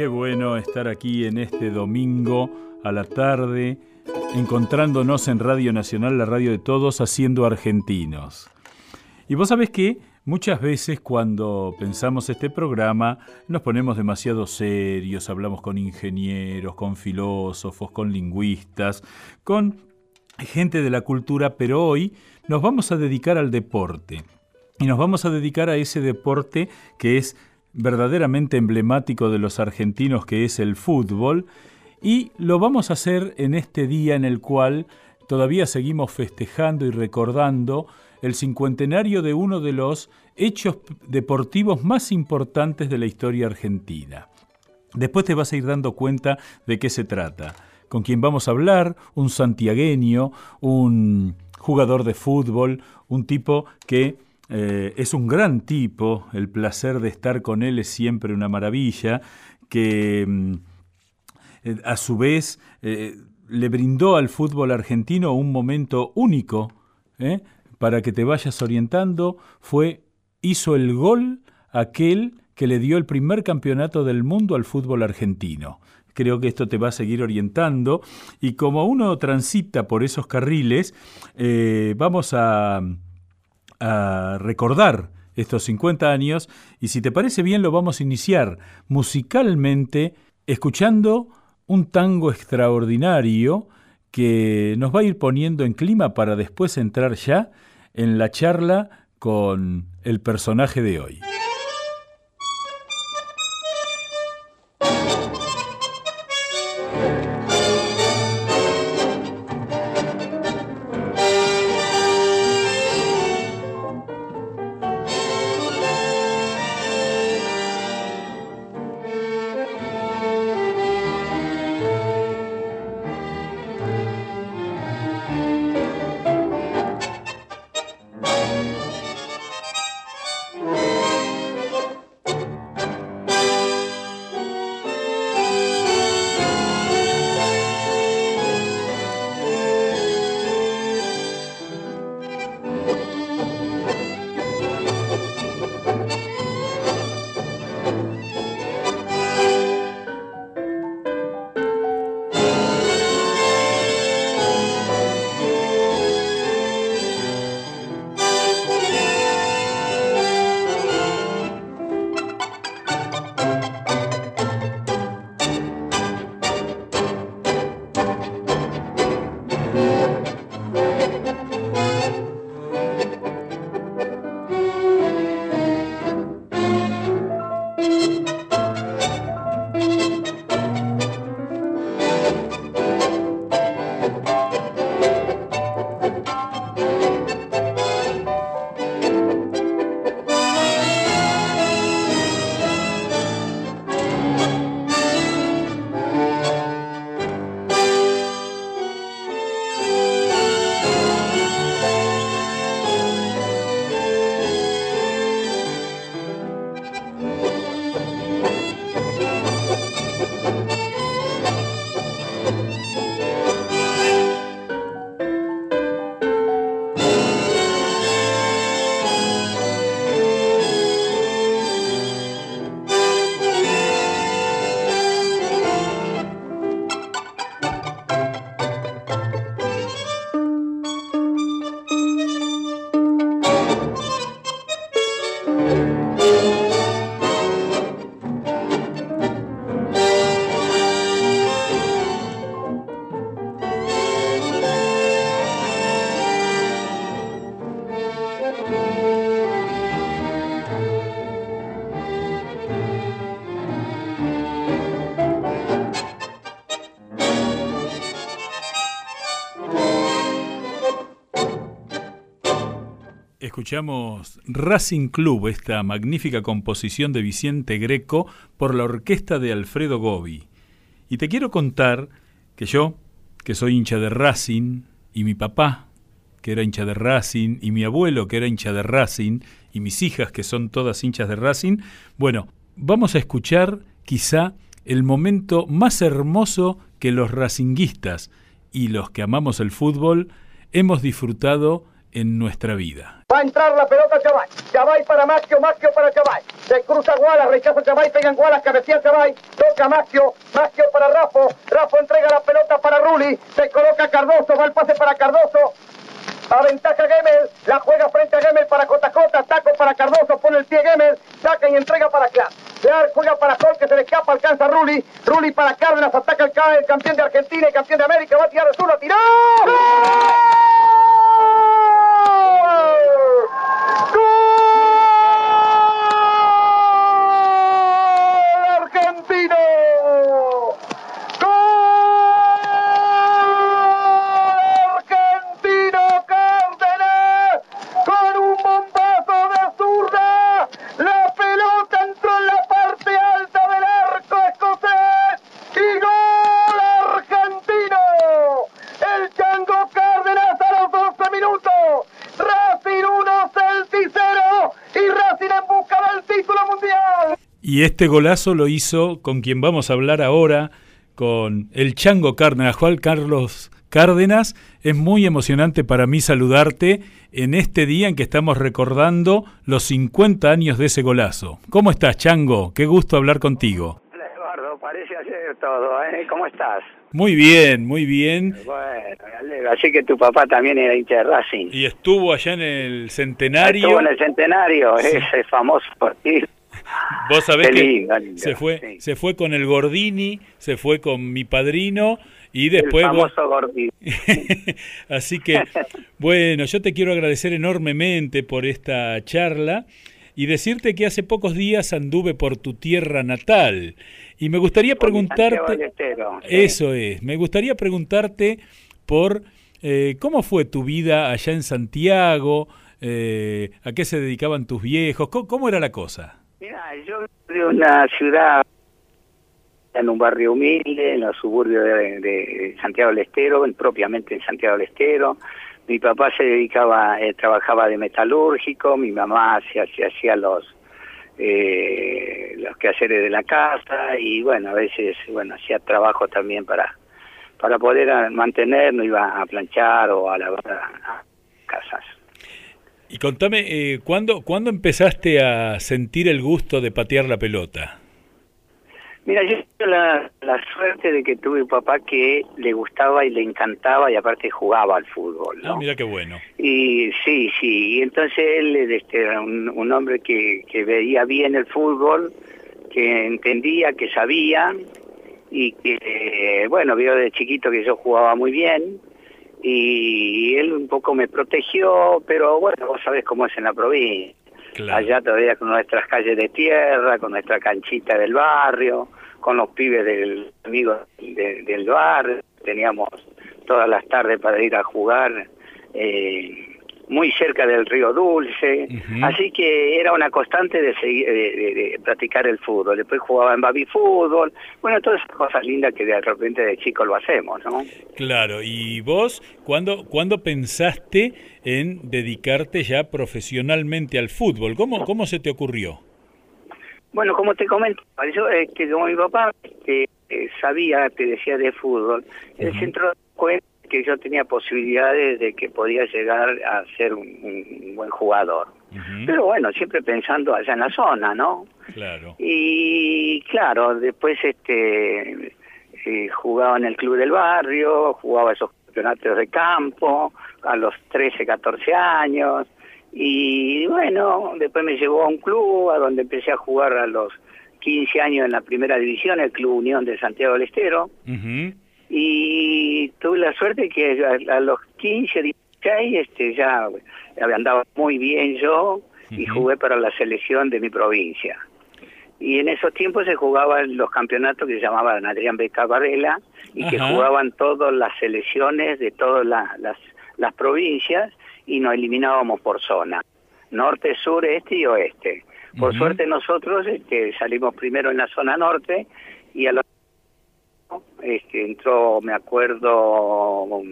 Qué bueno estar aquí en este domingo a la tarde, encontrándonos en Radio Nacional, la radio de todos, haciendo argentinos. Y vos sabés que muchas veces cuando pensamos este programa nos ponemos demasiado serios, hablamos con ingenieros, con filósofos, con lingüistas, con gente de la cultura, pero hoy nos vamos a dedicar al deporte. Y nos vamos a dedicar a ese deporte que es verdaderamente emblemático de los argentinos, que es el fútbol. Y lo vamos a hacer en este día en el cual todavía seguimos festejando y recordando el cincuentenario de uno de los hechos deportivos más importantes de la historia argentina. Después te vas a ir dando cuenta de qué se trata. Con quién vamos a hablar, un santiagueño, un jugador de fútbol, un tipo que eh, es un gran tipo, el placer de estar con él es siempre una maravilla, que mm, eh, a su vez eh, le brindó al fútbol argentino un momento único, para que te vayas orientando, fue, hizo el gol aquel que le dio el primer campeonato del mundo al fútbol argentino. Creo que esto te va a seguir orientando. Y como uno transita por esos carriles, vamos a a recordar estos 50 años y si te parece bien lo vamos a iniciar musicalmente escuchando un tango extraordinario que nos va a ir poniendo en clima para después entrar ya en la charla con el personaje de hoy. Escuchamos Racing Club, esta magnífica composición de Vicente Greco por la orquesta de Alfredo Gobi. Y te quiero contar que yo, que soy hincha de Racing, y mi papá, que era hincha de Racing, y mi abuelo, que era hincha de Racing, y mis hijas, que son todas hinchas de Racing, bueno, vamos a escuchar quizá el momento más hermoso que los racinguistas y los que amamos el fútbol hemos disfrutado en nuestra vida. Va a entrar la pelota Chavay. Chavay para Maquio, Maquio para Chavay. Se cruza Guala, rechaza Chavay, pega en Guala, cabecea Chavay. Toca Maquio, Maquio para Rafo. Rafo entrega la pelota para Ruli. Se coloca Cardoso, va el pase para Cardoso. Aventaja Gemel, la juega frente a Gemel para Cotacota, taco para Cardoso, pone el pie Gemel, saca y entrega para Clark. Clark juega para Sol, que se le escapa, alcanza Ruli. Ruli para Cárdenas, ataca el, el campeón de Argentina y campeón de América, va a tirar el sur, tiró. ¡Gol argentino! Y este golazo lo hizo con quien vamos a hablar ahora, con el Chango Cárdenas, Juan Carlos Cárdenas. Es muy emocionante para mí saludarte en este día en que estamos recordando los 50 años de ese golazo. ¿Cómo estás, Chango? Qué gusto hablar contigo. Hola, Eduardo, parece ayer todo, ¿eh? ¿Cómo estás? Muy bien, muy bien. Bueno, así que tu papá también era hincha de Racing. Y estuvo allá en el centenario. Estuvo en el centenario, ese famoso partido Vos sabés que se fue, se fue con el Gordini, se fue con mi padrino y después... El famoso Gordini. Así que, bueno, yo te quiero agradecer enormemente por esta charla y decirte que hace pocos días anduve por tu tierra natal y me gustaría preguntarte... Eso es, me gustaría preguntarte por eh, cómo fue tu vida allá en Santiago, eh, a qué se dedicaban tus viejos, cómo era la cosa. Mira, yo de una ciudad en un barrio humilde, en los suburbios de, Santiago del Estero, propiamente en Santiago del Estero. Mi papá se dedicaba, eh, trabajaba de metalúrgico, mi mamá se hacía los eh, los quehaceres de la casa y bueno, a veces bueno hacía trabajo también para para poder mantenernos, iba a planchar o a lavar casas. Y contame, eh, ¿cuándo, ¿cuándo empezaste a sentir el gusto de patear la pelota? Mira, yo tuve la, la, suerte de que tuve un papá que le gustaba y le encantaba y aparte jugaba al fútbol. ¿no? Ah, mira qué bueno. Y sí, sí, y entonces él este, era un, un hombre que, que veía bien el fútbol, que entendía, que sabía y que, bueno, vio de chiquito que yo jugaba muy bien y él un poco me protegió, pero bueno, vos sabés cómo es en la provincia. Allá todavía con nuestras calles de tierra, con nuestra canchita del barrio, con los pibes del amigo del bar, teníamos todas las tardes para ir a jugar eh, muy cerca del río Dulce, así que era una constante de, seguir, de, practicar el fútbol. Después jugaba en baby fútbol, bueno, todas esas cosas lindas que de repente de chico lo hacemos, ¿no? Claro, y vos, ¿cuándo, ¿cuándo pensaste en dedicarte ya profesionalmente al fútbol? ¿Cómo, cómo se te ocurrió? Bueno, como te comento, yo, este, como mi papá este, eh, sabía, te decía de fútbol, el centro de que yo tenía posibilidades de que podía llegar a ser un, buen jugador. Pero bueno, siempre pensando allá en la zona, ¿no? Claro. Y claro, después este eh, jugaba en el club del barrio, jugaba esos campeonatos de campo a los 13, 14 años. Y bueno, después me llevó a un club a donde empecé a jugar a los 15 años en la primera división, el Club Unión de Santiago del Estero y tuve la suerte que a, los 15, 16 este, ya andaba muy bien yo y jugué para la selección de mi provincia. Y en esos tiempos se jugaban los campeonatos que se llamaban Adrián Beca Varela y que jugaban todas las selecciones de todas las, las, provincias y nos eliminábamos por zona, norte, sur, este y oeste. Por suerte nosotros este, salimos primero en la zona norte y a los este, entró, me acuerdo,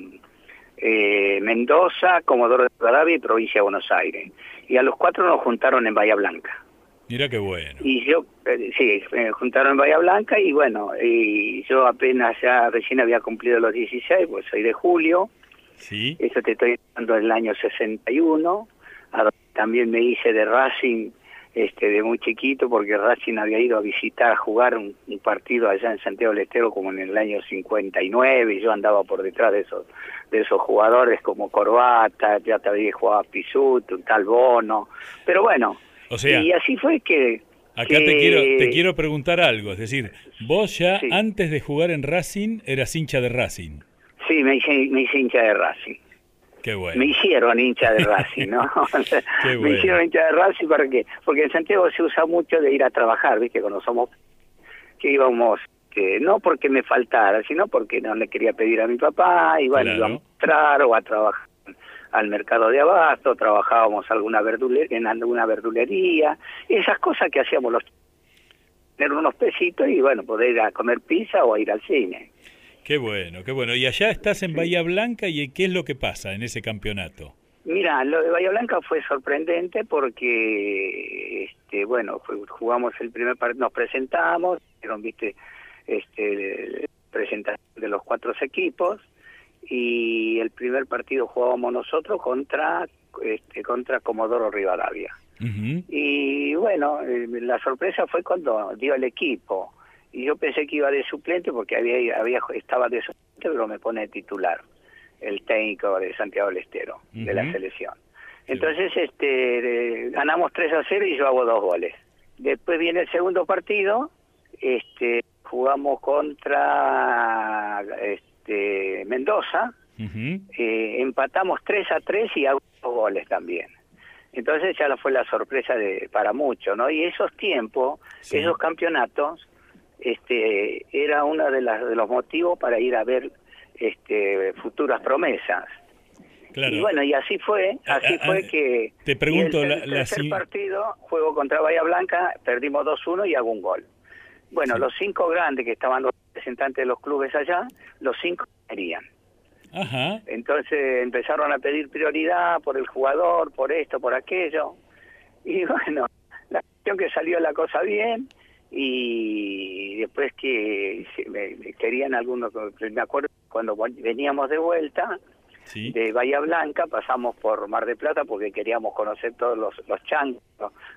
eh, Mendoza, Comodoro de Rivadavia y provincia de Buenos Aires. Y a los cuatro nos juntaron en Bahía Blanca. Mira qué bueno. Y yo, eh, sí, me juntaron en Bahía Blanca y bueno, y yo apenas ya recién había cumplido los 16, pues soy de julio, Sí. Eso te estoy hablando del año 61. También me hice de Racing este, de muy chiquito porque Racing había ido a visitar, a jugar un, partido allá en Santiago del Estero como en el año 59 y yo andaba por detrás de esos de esos jugadores como Corbata, ya también jugaba Pisuto, un tal Bono, pero bueno, o sea, y así fue que... Acá te quiero te quiero preguntar algo, es decir, vos ya antes de jugar en Racing eras hincha de Racing. Sí, me hice, me hice hincha de Racing. Me hicieron hincha de Racing, ¿no? Me hicieron hincha de Racing ¿para qué? Porque en Santiago se usa mucho de ir a trabajar, ¿viste? Cuando somos que íbamos que no porque me faltara, sino porque no le quería pedir a mi papá, y bueno, íbamos a entrar o a trabajar al mercado de abasto, trabajábamos alguna verdulería, en alguna verdulería, esas cosas que hacíamos los tener unos pesitos y bueno, poder ir a comer pizza o a ir al cine. Qué bueno, qué bueno. Y allá estás en Bahía Blanca y ¿qué es lo que pasa en ese campeonato? Mira, lo de Bahía Blanca fue sorprendente porque, este, bueno, jugamos el primer partido, nos presentamos, viste, este, presentación de los cuatro equipos y el primer partido jugábamos nosotros contra, este, contra Comodoro Rivadavia. Y bueno, eh, la sorpresa fue cuando dio el equipo y yo pensé que iba de suplente porque había, había estaba de suplente, pero me pone titular el técnico de Santiago del Estero, de la selección. Entonces, este, ganamos 3 a 0 y yo hago dos goles. Después viene el segundo partido, este, jugamos contra este, Mendoza, eh, empatamos 3 a 3 y hago dos goles también. Entonces ya fue la sorpresa de para muchos, ¿no? Y esos tiempos, esos campeonatos, este, era uno de, las, de los motivos para ir a ver este, futuras promesas. Y bueno, y así fue, así fue que... Te pregunto, el, la, tercer partido, juego contra Bahía Blanca, perdimos 2-1 y hago un gol. Bueno, los cinco grandes que estaban los representantes de los clubes allá, los cinco querían. Ajá. Entonces empezaron a pedir prioridad por el jugador, por esto, por aquello. Y bueno, la cuestión que salió la cosa bien, y después que me, querían algunos, me acuerdo cuando veníamos de vuelta de Bahía Blanca, pasamos por Mar de Plata porque queríamos conocer todos los, los changos,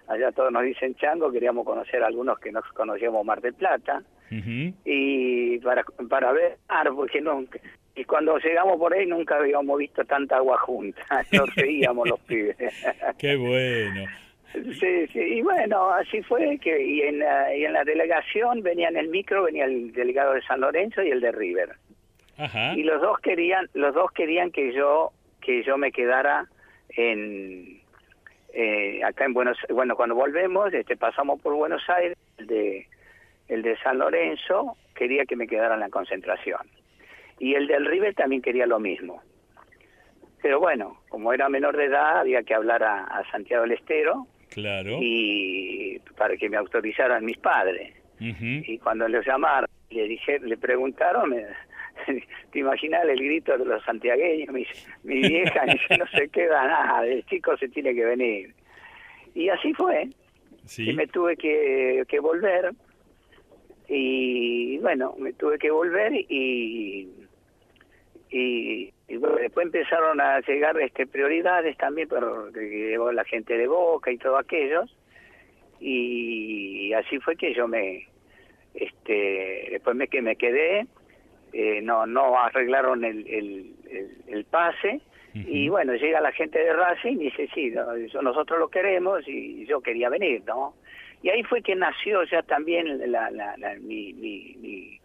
allá todos nos dicen chango, queríamos conocer algunos que nos conocíamos Mar de Plata, y para, para ver, porque nunca, y cuando llegamos por ahí nunca habíamos visto tanta agua junta, nos seguíamos los pibes. Qué bueno. Sí, sí, y bueno, así fue que y en, la, y en la delegación venía en el micro, venía el delegado de San Lorenzo y el de River. Ajá. Y los dos querían, los dos querían que yo que yo me quedara en eh, acá en Buenos bueno, cuando volvemos, este pasamos por Buenos Aires, el de el de San Lorenzo quería que me quedara en la concentración. Y el del River también quería lo mismo. Pero bueno, como era menor de edad, había que hablar a, a Santiago del Estero Claro. Y para que me autorizaran mis padres. Y cuando le llamaron, le dije, le preguntaron, te imaginas el grito de los santiagueños, mi, mi vieja dice, no se queda nada, el chico se tiene que venir. Y así fue. Sí. me tuve que, que volver. Y bueno, me tuve que volver y, y y bueno, después empezaron a llegar este prioridades también, pero llegó la gente de Boca y todos aquellos, y así fue que yo me, este, después me que me quedé, eh, no no arreglaron el, el, el, pase, y bueno, llega la gente de Racing y dice, sí, nosotros lo queremos y yo quería venir, ¿no? Y ahí fue que nació ya también la, la, mi, mi mi,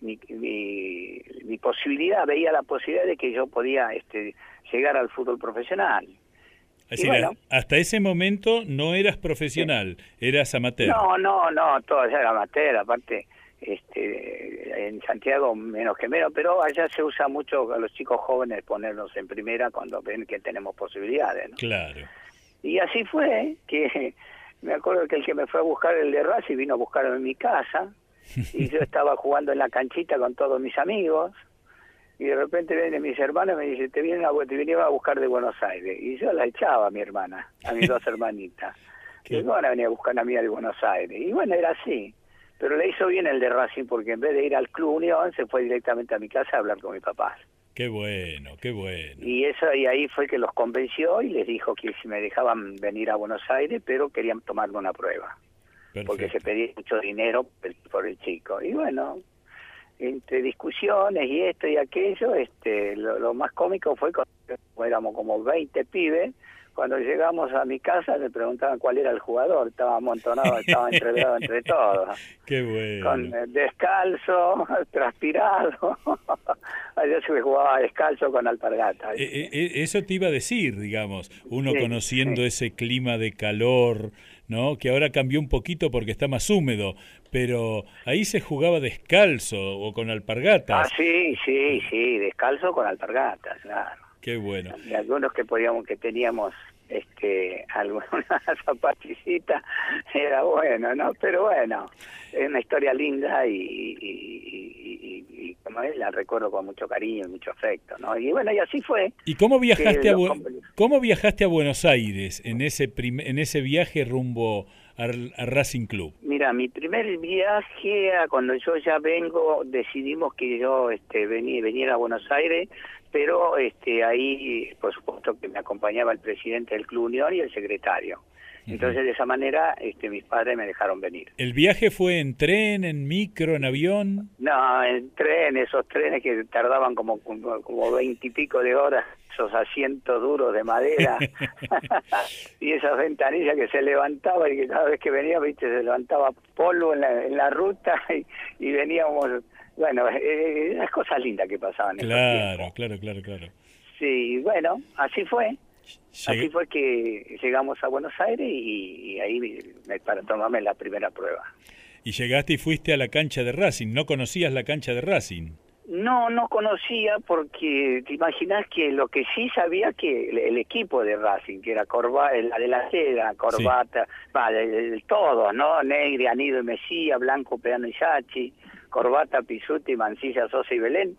mi, posibilidad, veía la posibilidad de que yo podía este, llegar al fútbol profesional. hasta ese momento no eras profesional, eras amateur. No, no, no, todo era amateur, aparte este, en Santiago menos que menos, pero allá se usa mucho a los chicos jóvenes ponernos en primera cuando ven que tenemos posibilidades. Claro. Y así fue que me acuerdo que el que me fue a buscar el de Racing vino a buscarme en mi casa, y yo estaba jugando en la canchita con todos mis amigos y de repente vienen mis hermanos y me dice te vienen a, te vinieron a buscar de Buenos Aires y yo la echaba a mi hermana a mis dos hermanitas. Y no van a venir a buscar a mí de Buenos Aires. Y bueno era así. Pero le hizo bien el de Racing porque en vez de ir al Club Unión se fue directamente a mi casa a hablar con mi papá Qué bueno, qué bueno. Y eso y ahí fue que los convenció y les dijo que si me dejaban venir a Buenos Aires, pero querían tomarme una prueba. Porque se pedía mucho dinero por el chico. Y bueno, entre discusiones y esto y aquello, este, lo, más cómico fue cuando éramos como 20 pibes, cuando llegamos a mi casa me preguntaban cuál era el jugador, estaba amontonado, estaba entreverado entre todos. Qué bueno. Con eh, descalzo, transpirado. Yo se jugaba descalzo con alpargata. Eh, eh, eso te iba a decir, digamos, uno conociendo ese clima de calor, ¿no? Que ahora cambió un poquito porque está más húmedo, pero ahí se jugaba descalzo o con alpargatas. Ah, sí, sí, sí, descalzo con alpargatas, claro. Qué bueno. Y algunos que podíamos, que teníamos este alguna zapaticita era bueno, ¿no? Pero bueno, es una historia linda y, y, y, como es, la recuerdo con mucho cariño y mucho afecto, ¿no? Y bueno, y así fue. ¿Y cómo viajaste a cómo viajaste a Buenos Aires en ese en ese viaje rumbo al, Racing Club? Mira, mi primer viaje, cuando yo ya vengo, decidimos que yo este, venía, a Buenos Aires, pero este, ahí, por supuesto, que me acompañaba el presidente del Club Unión y el secretario. Entonces, de esa manera, este, mis padres me dejaron venir. ¿El viaje fue en tren, en micro, en avión? No, en tren, esos trenes que tardaban como como veintipico de horas, esos asientos duros de madera y esas ventanillas que se levantaban y que cada vez que venía, viste, se levantaba polvo en la, en la ruta y, veníamos, bueno, eh, eh, las cosas lindas que pasaban. Claro, claro, claro, claro. Sí, bueno, así fue. Así fue que llegamos a Buenos Aires y, ahí me, para tomarme la primera prueba. Y llegaste y fuiste a la cancha de Racing, ¿no conocías la cancha de Racing? No, no conocía porque te imaginas que lo que sí sabía que el, equipo de Racing, que era Corba, la delantera, Corbata, sí. todo, ¿no? Negri, Anido y Mesía, Blanco, Peano y Sachi, Corbata, Pisuti, Mancilla, Sosa y Belén,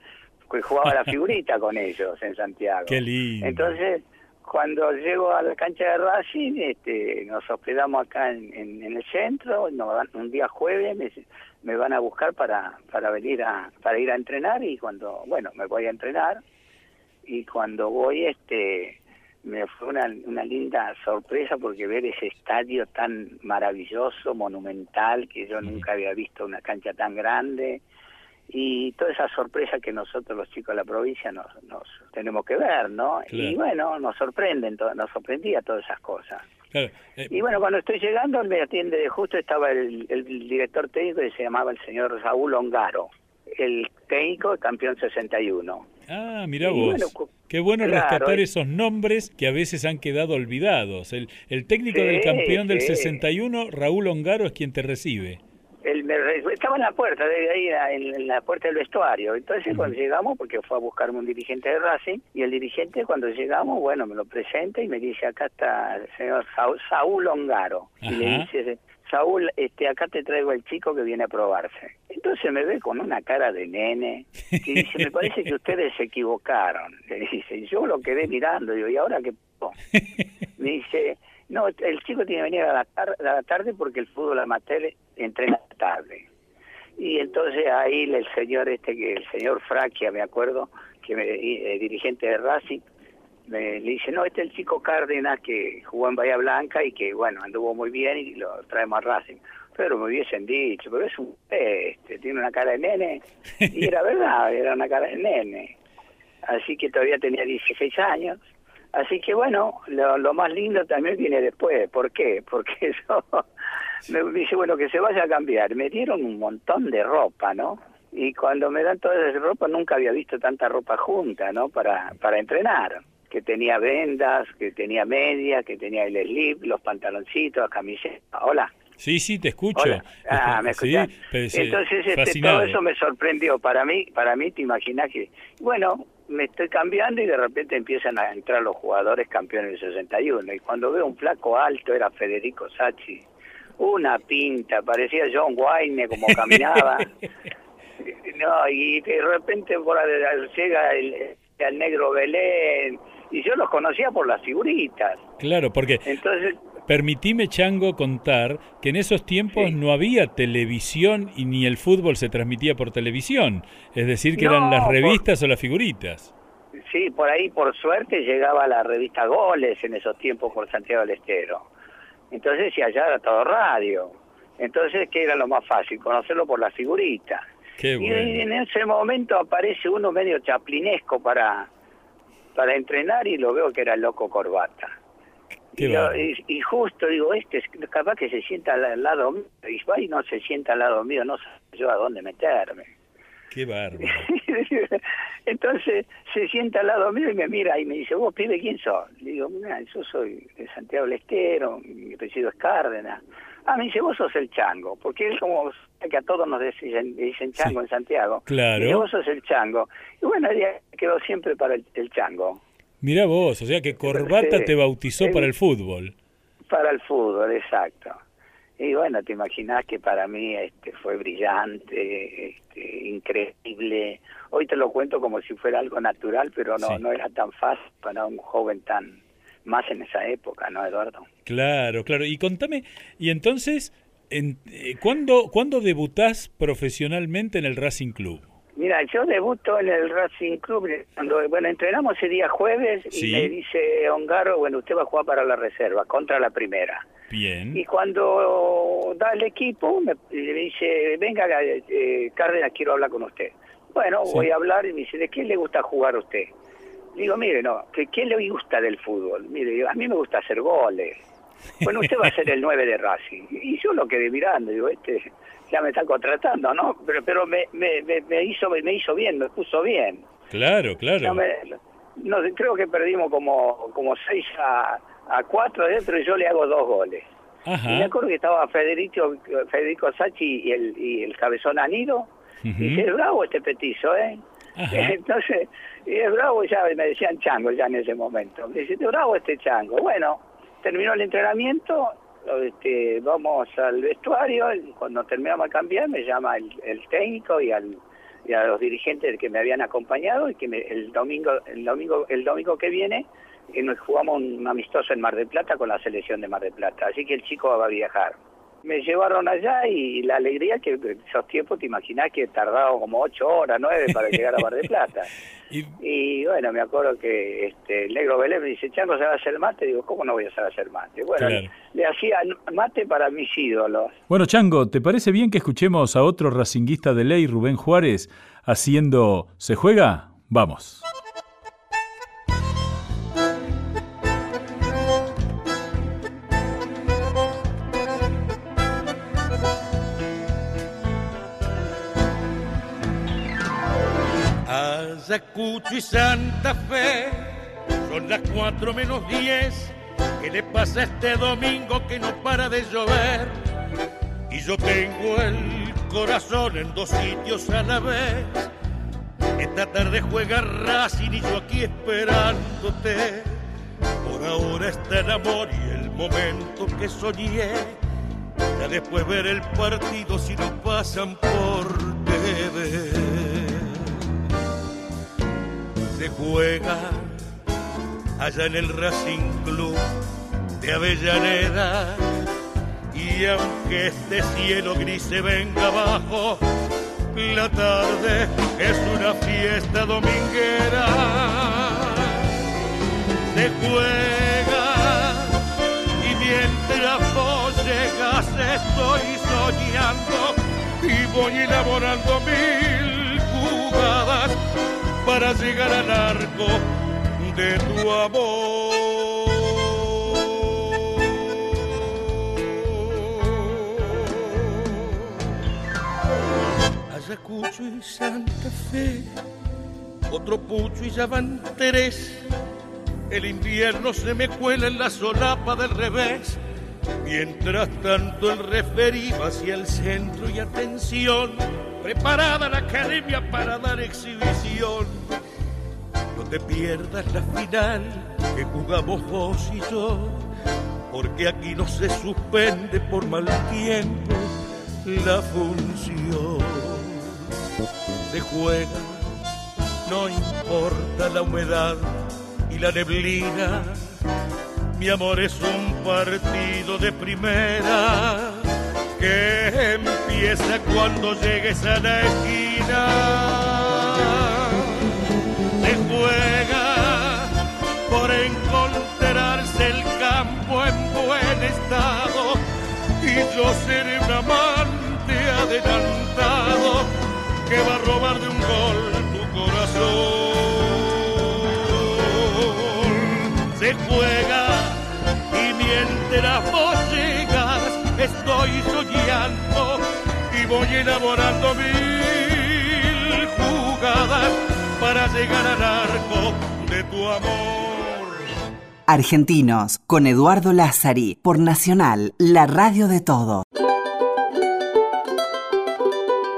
que jugaba la figurita con ellos en Santiago. Qué lindo. Entonces, cuando llego a la cancha de Racing, este, nos hospedamos acá en, en, el centro, nos un día jueves me, van a buscar para, para venir a, para ir a entrenar y cuando, bueno, me voy a entrenar y cuando voy, este, me fue una, una linda sorpresa porque ver ese estadio tan maravilloso, monumental, que yo nunca había visto una cancha tan grande, y toda esa sorpresa que nosotros los chicos de la provincia nos, nos tenemos que ver, ¿no? Y bueno, nos sorprenden, nos sorprendía todas esas cosas. Eh, y bueno, cuando estoy llegando, me atiende de justo, estaba el, director técnico que se llamaba el señor Saúl Ongaro, el técnico campeón 61. Ah, mira vos. Qué bueno rescatar esos nombres que a veces han quedado olvidados. El, el técnico del campeón del 61, Raúl Ongaro, es quien te recibe estaba en la puerta, de ahí en, la puerta del vestuario. Entonces cuando llegamos, porque fue a buscarme un dirigente de Racing, y el dirigente cuando llegamos, bueno, me lo presenta y me dice, acá está el señor Saúl, Ongaro. Y le dice, Saúl, este, acá te traigo el chico que viene a probarse. Entonces me ve con una cara de nene y dice, me parece que ustedes se equivocaron. Le dice, yo lo quedé mirando, digo, ¿y ahora qué? Me dice, no, el chico tiene que venir a la, a la tarde porque el fútbol amateur entrena tarde. Y entonces ahí el señor este, que el señor Fraquia, me acuerdo, que me, eh, dirigente de Racing, me le dice, no, este es el chico Cárdenas que jugó en Bahía Blanca y que, bueno, anduvo muy bien y lo traemos a Racing. Pero me hubiesen dicho, pero es un este, tiene una cara de nene. Y era verdad, era una cara de nene. Así que todavía tenía 16 años. Así que bueno, lo, lo más lindo también viene después. ¿Por qué? Porque eso me dice, bueno, que se vaya a cambiar. Me dieron un montón de ropa, ¿no? Y cuando me dan toda esa ropa, nunca había visto tanta ropa junta, ¿no? Para, para entrenar. Que tenía vendas, que tenía media, que tenía el slip, los pantaloncitos, la camiseta. Hola. Sí, sí, te escucho. Ah, me escuchas. Entonces, este, todo eso me sorprendió. Para mí, para mí, te imaginas que, bueno, me estoy cambiando y de repente empiezan a entrar los jugadores campeones del 61. Y cuando veo un flaco alto, era Federico Sachi, una pinta, parecía John Wayne como caminaba. no, y de repente por llega el, el negro Belén, y yo los conocía por las figuritas. Claro, porque Entonces, permitime, Chango, contar que en esos tiempos no había televisión y ni el fútbol se transmitía por televisión, es decir, que eran las revistas o las figuritas. Sí, por ahí por suerte llegaba la revista Goles en esos tiempos por Santiago del Estero. Entonces, si allá era todo radio. Entonces, ¿qué era lo más fácil? Conocerlo por la figurita. Qué Y en ese momento aparece uno medio chaplinesco para, para entrenar y lo veo que era el loco corbata. Y, justo digo, este es capaz que se sienta al, lado mío. Y va y no se sienta al lado mío, no sé yo a dónde meterme. Qué bárbaro. Entonces se sienta al lado mío y me mira y me dice, vos pibe, ¿quién sos? Le digo, mira, yo soy de Santiago del Estero, mi apellido es Cárdenas. Ah, me dice, vos sos el chango, porque él como que a todos nos dicen, dicen chango Sí. en Santiago. Claro. Dice, vos sos el chango. Y bueno, ella quedó siempre para el, el chango, Mirá vos, o sea que Corbata te bautizó para el fútbol. para el fútbol, exacto. Y bueno, te imaginás que para mí este fue brillante, este, increíble. Hoy te lo cuento como si fuera algo natural, pero no, Sí. no era tan fácil para un joven tan más en esa época, ¿no, Eduardo? Claro, claro. Y contame, y entonces, en, eh, ¿cuándo, ¿cuándo debutás profesionalmente en el Racing Club? Mira, yo debuto en el Racing Club, cuando, bueno, entrenamos ese día jueves y Sí. me dice Ongaro, bueno, usted va a jugar para la reserva, contra la primera. Bien. Y cuando da el equipo, me, me dice, venga, eh, Cárdenas, quiero hablar con usted. Bueno, Sí. voy a hablar y me dice, ¿de qué le gusta jugar a usted? Digo, mire, no, ¿qué, ¿qué le gusta del fútbol? Mire, digo, a mí me gusta hacer goles. Bueno, usted va a ser el 9 de Racing. Y yo lo quedé mirando, digo, este ya me está contratando, ¿no? Pero pero me, me, me, hizo me hizo bien, me puso bien. Claro, claro. No, me- no, creo que perdimos como como 6 a, a 4 adentro y yo le hago dos goles. Y me Ajá. acuerdo que estaba Federico, Federico Sachi y el, y el cabezón Anido. Ujú. Y dice, es bravo este petizo, ¿eh? Ajá. Entonces, y es bravo ya, me decían chango ya en ese momento. Me dice, bravo este chango. Bueno, terminó el entrenamiento, este, vamos al vestuario, cuando terminamos de cambiar me llama el, técnico y al y a los dirigentes que me habían acompañado y que me- el domingo el domingo el domingo que viene que nos jugamos un amistoso en Mar del Plata con la selección de Mar del Plata, así que el chico va a viajar. Me llevaron allá y la alegría que esos tiempos te imaginás que tardaba como ocho horas, nueve para llegar a Mar del Plata. Y, Y bueno, me acuerdo que este, el negro Belén me dice, Chango, ¿sabe hacer mate? Digo, ¿cómo no voy a saber hacer mate? Bueno, Claro. le hacía mate para mis ídolos. bueno, Chango, ¿te parece bien que escuchemos a otro racinguista de ley, Rubén Juárez, haciendo ¿Se juega? Vamos. Ayacucho y Santa Fe son las cuatro menos diez. ¿Qué le pasa este domingo que no para de llover? Y yo tengo el corazón en dos sitios a la vez. Esta tarde juega Racing y yo aquí esperándote. Por ahora está el amor y el momento que soñé. Ya después ver el partido si no pasan por TV se juega allá en el Racing Club de Avellaneda. Y aunque este cielo gris se venga abajo, la tarde es una fiesta dominguera. Se juega y mientras vos llegas estoy soñando y voy elaborando mil jugadas para llegar al arco de tu amor. Ayacucho y Santa Fe, otro pucho y ya. El invierno se me cuela en la solapa del revés. Mientras tanto el referí va hacia el centro y atención, preparada la academia para dar exhibición. No te pierdas la final que jugamos vos y yo, porque aquí no se suspende por mal tiempo la función. Se juega, no importa la humedad y la neblina mi amor es un partido de primera que empieza cuando llegues a la esquina. Se juega por encontrarse el campo en buen estado y yo seré un amante adelantado que va a robar de un gol tu corazón. Se juega y mientras vos estoy soñando y voy elaborando mil jugadas para llegar al arco de tu amor. Argentinos, con Eduardo Lázari, por Nacional, la radio de todo.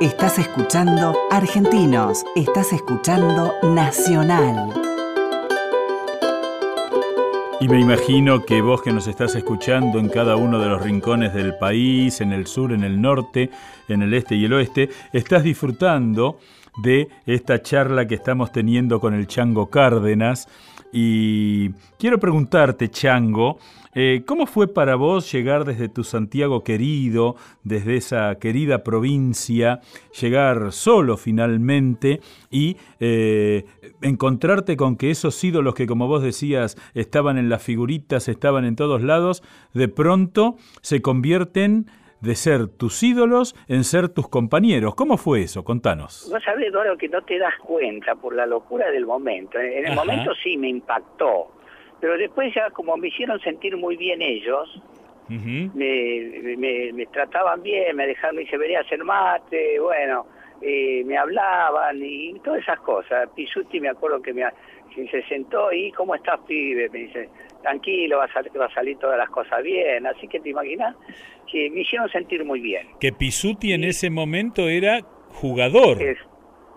Estás escuchando Argentinos, estás escuchando Nacional. Y me imagino que vos que nos estás escuchando en cada uno de los rincones del país, en el sur, en el norte, en el este y el oeste, estás disfrutando de esta charla que estamos teniendo con el Chango Cárdenas. Y quiero preguntarte, Chango, eh, ¿cómo fue para vos llegar desde tu Santiago querido, desde esa querida provincia, llegar solo finalmente y eh, encontrarte con que esos ídolos que, como vos decías, estaban en las figuritas, estaban en todos lados, de pronto se convierten de ser tus ídolos en ser tus compañeros. ¿Cómo fue eso? Contanos. No sabes, Eduardo, que no te das cuenta por la locura del momento. En el momento sí me impactó, pero después ya como me hicieron sentir muy bien ellos, me, me, trataban bien, me dejaron, me dice, venía a hacer mate, bueno, eh, me hablaban y todas esas cosas. Pisuti me acuerdo que me, se sentó y ¿cómo estás, pibe? Me dice, tranquilo, va a, salir, va a salir todas las cosas bien. Así que te imaginas que me hicieron sentir muy bien. Que Pisuti en ese momento era jugador.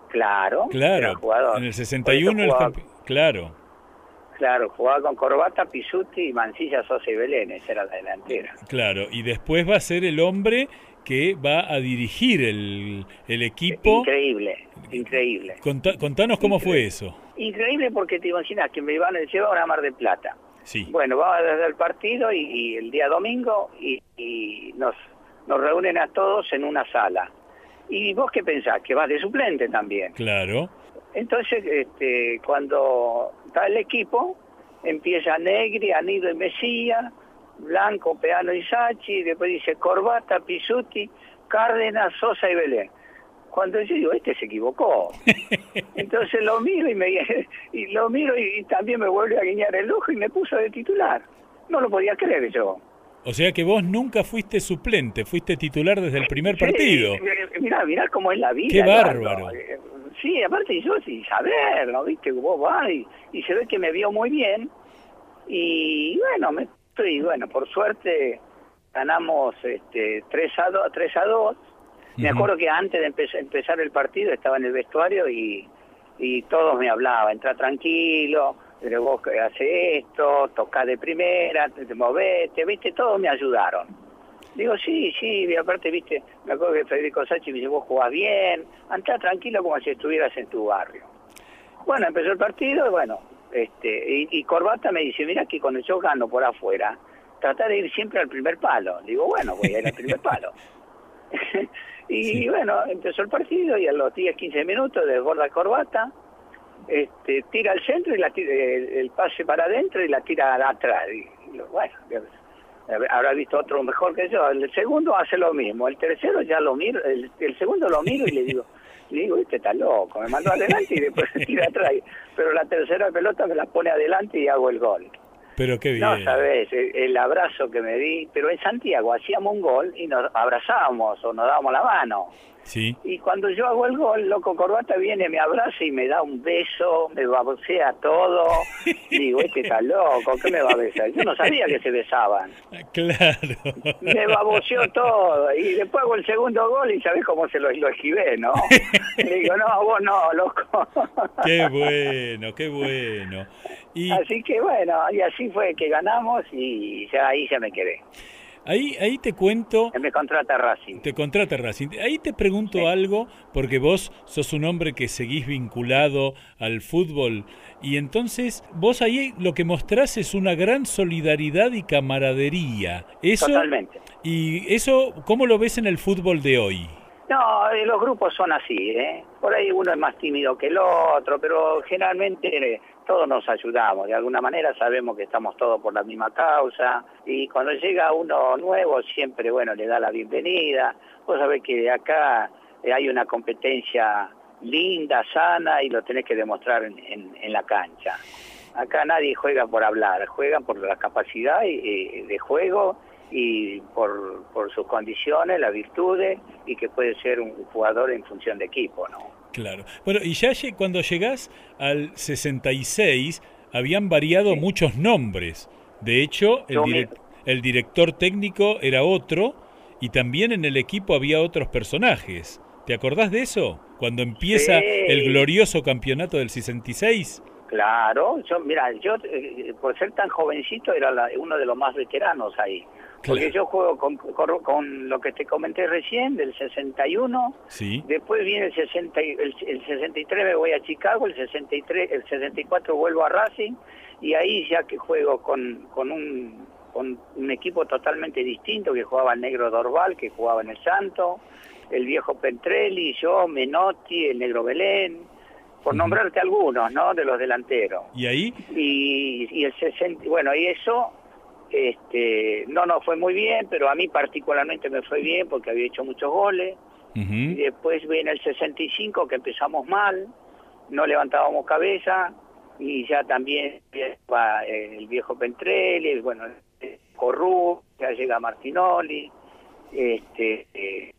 claro, claro. jugador. En el 61 claro. Claro, jugaba con Corbata, Pisuti, Mancilla, Sosa y Belén, esa era la delantera. Claro, y después va a ser el hombre que va a dirigir el, el equipo. Increíble, increíble. contanos cómo fue eso. Increíble porque te imaginas que me iban a llevar a Mar del Plata. Sí. Bueno, vamos desde el partido y, el día domingo y, y, nos, nos reúnen a todos en una sala. ¿Y vos qué pensás? Que vas de suplente también. Claro. Entonces, este, cuando está el equipo, empieza Negri, Anido y Mesía, Blanco, Peano y Sachi, después dice Corbata, Pisuti, Cárdenas, Sosa y Belén. Cuando yo digo, este se equivocó. Entonces lo miro y me y lo miro y, también me vuelve a guiñar el ojo y me puso de titular. No lo podía creer yo. O sea que vos nunca fuiste suplente, fuiste titular desde el primer partido. Mirá, mirá cómo es la vida. Qué bárbaro. Eh, sí, aparte yo sin saber, ¿no? Viste, vos vas y, y se ve que me vio muy bien. Y bueno, me y bueno, por suerte ganamos este, 3 a 2. 3 a 2. Me acuerdo que antes de empezar el partido estaba en el vestuario y, y todos me hablaban, entra tranquilo, pero vos hace esto, toca de primera, te, movete, viste, todos me ayudaron. Digo, sí, sí, y aparte, viste, me acuerdo que Federico Sachi me dice, vos jugás bien, anda tranquilo como si estuvieras en tu barrio. Bueno, empezó el partido y bueno, este, y, Corbata me dice, mira que cuando yo gano por afuera, trata de ir siempre al primer palo. Digo, bueno, voy a ir al primer palo. y bueno, empezó el partido y a los 10, 15 minutos desborda Corbata, este, tira al centro y la el, pase para adentro y la tira atrás. Y, bueno, habrá visto otro mejor que yo. El segundo hace lo mismo, el tercero ya lo miro, el, el segundo lo miro y le digo, le digo, este está loco, me mandó adelante y después se tira atrás. Pero la tercera pelota me la pone adelante y hago el gol. Pero qué bien. No sabes, el, abrazo que me di. Pero en Santiago hacíamos un gol y nos abrazábamos o nos dábamos la mano. Y cuando yo hago el gol, loco Corbata viene, me abraza y me da un beso, me babosea todo. digo, este está loco, ¿qué me va a besar? Yo no sabía que se besaban. Claro. Me baboseó todo. Y después hago el segundo gol y sabes cómo se lo, lo esquivé, ¿no? Le digo, no, vos no, loco. Qué bueno, qué bueno. Y... Así que bueno, y así fue que ganamos y ya ahí ya me quedé. Ahí, ahí te cuento... Me contrata Racing. Te contrata Racing. Ahí te pregunto algo, porque vos sos un hombre que seguís vinculado al fútbol, y entonces vos ahí lo que mostrás es una gran solidaridad y camaradería. Eso, Totalmente. ¿Y eso cómo lo ves en el fútbol de hoy? No, los grupos son así, ¿eh? Por ahí uno es más tímido que el otro, pero generalmente todos nos ayudamos, de alguna manera sabemos que estamos todos por la misma causa y cuando llega uno nuevo siempre, bueno, le da la bienvenida. Vos sabés que acá eh, hay una competencia linda, sana y lo tenés que demostrar en, en, la cancha. Acá nadie juega por hablar, juegan por la capacidad de juego y por, por sus condiciones, las virtudes y que puede ser un jugador en función de equipo, ¿no? Claro. Bueno, y ya cuando llegás al 66, habían variado muchos nombres. De hecho, el, el director técnico era otro y también en el equipo había otros personajes. ¿Te acordás de eso? Cuando empieza el glorioso campeonato del 66. Claro, yo, mira, yo eh, por ser tan jovencito era uno de los más veteranos ahí. Porque yo juego con, con, lo que te comenté recién, del 61. Sí. Después viene el, 60, el, 63 me voy a Chicago, el 63 el 64 vuelvo a Racing. Y ahí ya que juego con, con, un, con un equipo totalmente distinto, que jugaba el Negro Dorval, que jugaba en el Santo, el viejo Pentrelli, yo, Menotti, el Negro Belén por nombrarte algunos, ¿no? De los delanteros. ¿Y ahí? Y, y el 60, bueno, y eso este, no nos fue muy bien, pero a mí particularmente me fue bien porque había hecho muchos goles. Y después viene el 65 que empezamos mal, no levantábamos cabeza y ya también va el viejo Pentrelli, bueno, Corrú, ya llega Martinoli, este, eh,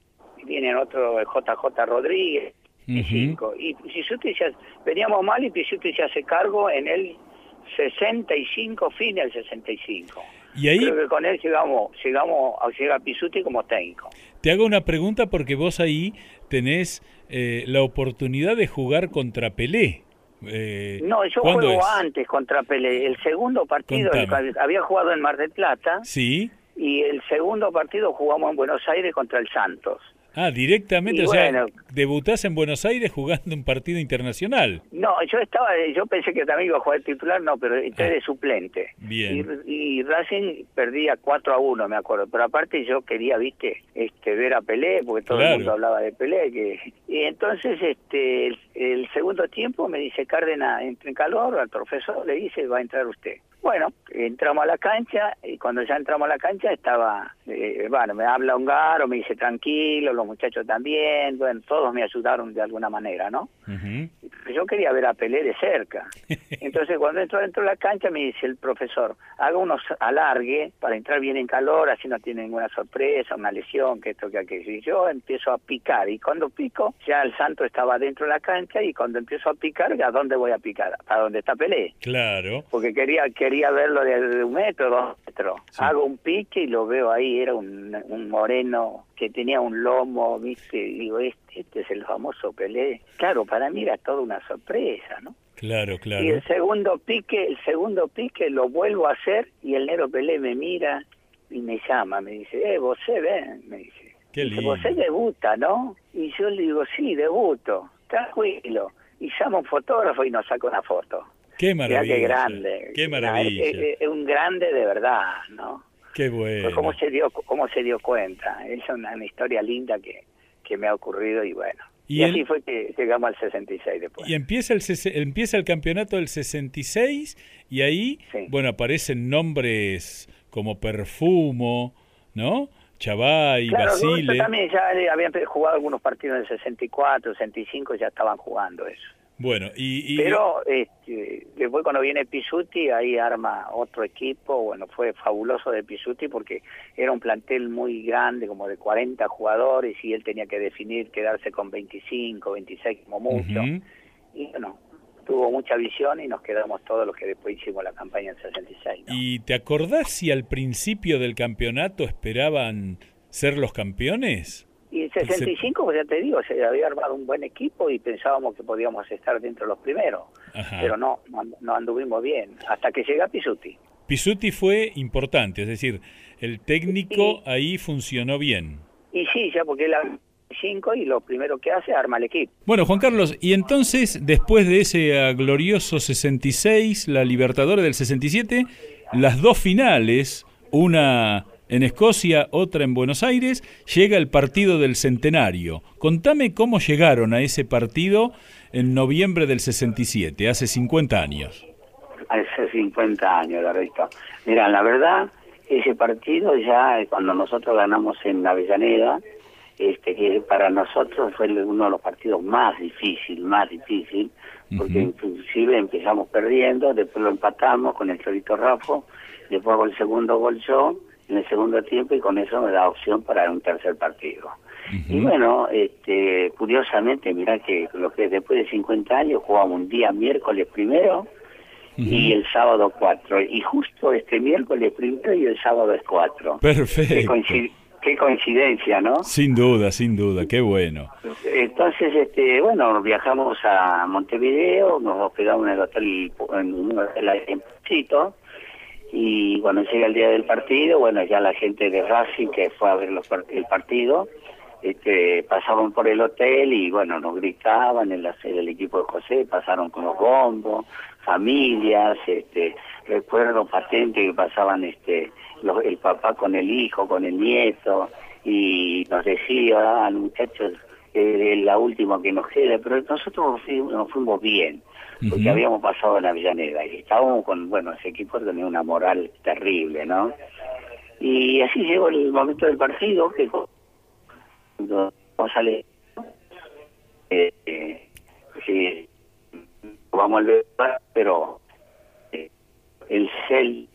vienen otro JJ Rodríguez, y Pisuti ya, veníamos mal y Pisuti se hace cargo en el 65, fin del 65. Y ahí, Creo que con él llegamos, llegamos a llegar a Pisuti como técnico. Te hago una pregunta porque vos ahí tenés eh, la oportunidad de jugar contra Pelé. Eh, no, yo juego antes contra Pelé. El segundo partido, había jugado en Mar del Plata. Sí. Y el segundo partido jugamos en Buenos Aires contra el Santos. Ah, directamente, o sea, debutás en Buenos Aires jugando un partido internacional. No, yo estaba, yo pensé que también iba a jugar titular, no, pero entré de suplente. Bien. Y, Racing perdía 4 a 1, me acuerdo, pero aparte yo quería, viste, este ver a Pelé, porque todo el mundo hablaba de Pelé, que y entonces este el, segundo tiempo me dice Cárdenas, entre en calor, al profesor le dice, va a entrar usted. Bueno, entramos a la cancha y cuando ya entramos a la cancha estaba, eh, bueno, me habla Hungaro, me dice tranquilo, los muchachos también, bueno, todos me ayudaron de alguna manera, ¿no? Yo quería ver a Pelé de cerca. Entonces cuando entro dentro de la cancha me dice el profesor, haga unos alargue para entrar bien en calor, así no tiene ninguna sorpresa, una lesión, que esto, que aquello. Y yo empiezo a picar y cuando pico, ya el santo estaba dentro de la cancha y cuando empiezo a picar, ¿a dónde voy a picar? ¿A dónde está Pelé? Claro. Porque quería, quería quería verlo de, un metro, dos metros. Hago un pique y lo veo ahí, era un, un moreno que tenía un lomo, viste, y digo, este, este es el famoso Pelé. Claro, para mí era toda una sorpresa, ¿no? Claro, claro. Y el segundo pique, el segundo pique lo vuelvo a hacer y el negro Pelé me mira y me llama, me dice, eh, vos ven, me dice. Qué lindo. Vos debuta, ¿no? Y yo le digo, sí, debuto, tranquilo. Y llama un fotógrafo y nos saca una foto. Qué maravilla. qué grande. Qué maravilla. Es, un grande de verdad, ¿no? Qué bueno. ¿Cómo se dio, cómo se dio cuenta? Es una, historia linda que, que me ha ocurrido y bueno. Y, así fue que llegamos al 66 después. Y empieza el, empieza el campeonato del 66 y ahí, bueno, aparecen nombres como Perfumo, ¿no? Chavay, claro, Basile. también ya habían jugado algunos partidos en el 64, 65, ya estaban jugando eso. Bueno, y, Pero este, después cuando viene Pisuti, ahí arma otro equipo. Bueno, fue fabuloso de Pisuti porque era un plantel muy grande, como de 40 jugadores, y él tenía que definir quedarse con 25, 26 como mucho. Y bueno, tuvo mucha visión y nos quedamos todos los que después hicimos la campaña en 66. ¿Y te acordás si al principio del campeonato esperaban ser los campeones? Y en 65, pues ya te digo, se había armado un buen equipo y pensábamos que podíamos estar dentro de los primeros. Pero no, no, anduvimos bien, hasta que llega Pisuti. Pisuti fue importante, es decir, el técnico ahí funcionó bien. Y sí, ya porque él 5 y lo primero que hace arma el equipo. Bueno, Juan Carlos, y entonces, después de ese ah, glorioso 66, la Libertadores del 67, las dos finales, una en Escocia, otra en Buenos Aires, llega el partido del centenario. Contame cómo llegaron a ese partido en noviembre del 67, hace 50 años. hace 50 años, Garrito. Mira, la verdad, ese partido ya cuando nosotros ganamos en Avellaneda, este que para nosotros fue uno de los partidos más difíciles, más difícil, porque inclusive empezamos perdiendo, después lo empatamos con el Chorito Rafo, después hago el segundo gol yo en el segundo tiempo y con eso me da opción para un tercer partido. Y bueno, este, curiosamente, mira que lo que después de 50 años jugamos un día miércoles primero y el sábado cuatro. Y justo este miércoles primero y el sábado es cuatro. Perfecto. Qué, coincidencia, ¿no? Sin duda, sin duda, qué bueno. Entonces, este, bueno, viajamos a Montevideo, nos hospedamos en el hotel, en un hotel y cuando llega el día del partido, bueno, ya la gente de Racing que fue a ver los, el partido, este, pasaban por el hotel y bueno, nos gritaban sede del equipo de José, pasaron con los bombos, familias, este, recuerdo patente que pasaban este, el papá con el hijo, con el nieto, y nos decía, ah, muchachos, eh, la última que nos queda, pero nosotros nos fuimos bien, porque habíamos pasado en Avellaneda y estábamos con, bueno, ese equipo tenía una moral terrible, ¿no? Y así llegó el momento del partido, que cuando sale, eh, eh, sí, vamos a ver, pero eh, el CEL